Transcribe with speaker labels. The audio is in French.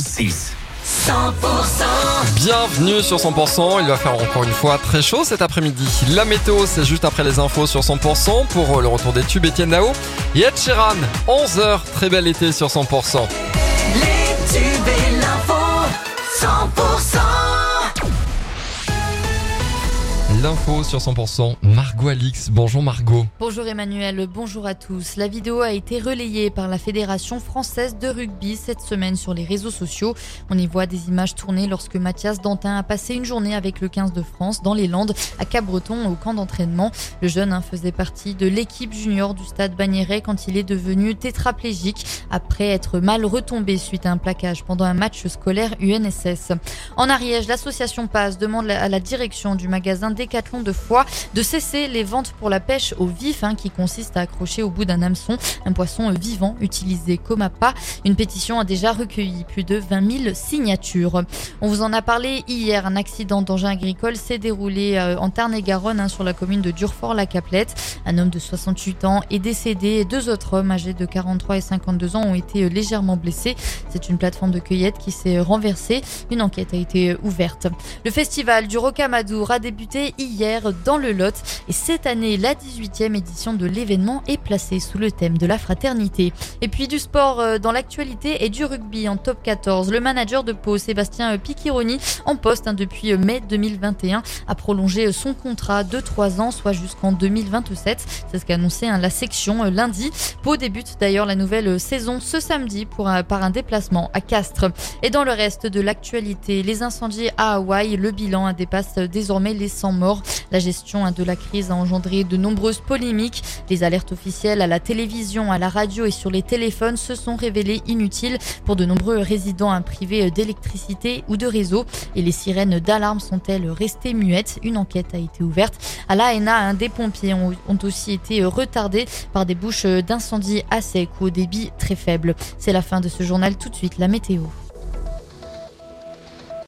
Speaker 1: 106. 100%
Speaker 2: Bienvenue sur 100%, il va faire encore une fois très chaud cet après-midi. La météo, c'est juste après les infos sur 100% pour le retour des tubes Etienne Nao. Et Ed Sheeran, 11h, très bel été sur 100%.
Speaker 1: Les tubes et l'info 100%
Speaker 2: L'info sur 100%, Margot Alix. Bonjour Margot.
Speaker 3: Bonjour Emmanuel, bonjour à tous. La vidéo a été relayée par la Fédération française de rugby cette semaine sur les réseaux sociaux. On y voit des images tournées lorsque Mathias Dantin a passé une journée avec le 15 de France dans les Landes à Cabreton au camp d'entraînement. Le jeune hein, faisait partie de l'équipe junior du stade Bagnéret quand il est devenu tétraplégique après être mal retombé suite à un plaquage pendant un match scolaire UNSS. En Ariège, l'association PASS demande à la direction du magasin De Foix de cesser les ventes pour la pêche au vif hein, qui consiste à accrocher au bout d'un hameçon un poisson vivant utilisé comme appât. Une pétition a déjà recueilli plus de 20 000 signatures. On vous en a parlé hier. Un accident d'engin agricole s'est déroulé euh, en Tarn-et-Garonne hein, sur la commune de Durfort-la-Caplette. Un homme de 68 ans est décédé et deux autres hommes âgés de 43 et 52 ans ont été euh, légèrement blessés. C'est une plateforme de cueillette qui s'est renversée. Une enquête a été euh, ouverte. Le festival du Rocamadour a débuté hier dans le Lot et cette année, la 18e édition de l'événement est placée sous le thème de la fraternité. Et puis du sport euh, dans l'actualité et du rugby en top 14. Le manager de Pau, Sébastien Picchironi, en poste hein, depuis mai 2021, a prolongé son contrat de 3 ans, soit jusqu'en 2027. C'est ce qu'a annoncé hein, la section euh, lundi. Pau débute d'ailleurs la nouvelle saison ce samedi pour par un déplacement à Castres. Et dans le reste de l'actualité, les incendies à Hawaï, le bilan hein, dépasse désormais les 100 morts. La gestion de la crise a engendré de nombreuses polémiques. Les alertes officielles à la télévision, à la radio et sur les téléphones se sont révélées inutiles pour de nombreux résidents privés d'électricité ou de réseau. Et les sirènes d'alarme sont-elles restées muettes? Une enquête a été ouverte. À l'ANA, des pompiers ont aussi été retardés par des bouches d'incendie à sec ou au débit très faible. C'est la fin de ce journal. Tout de suite, la météo.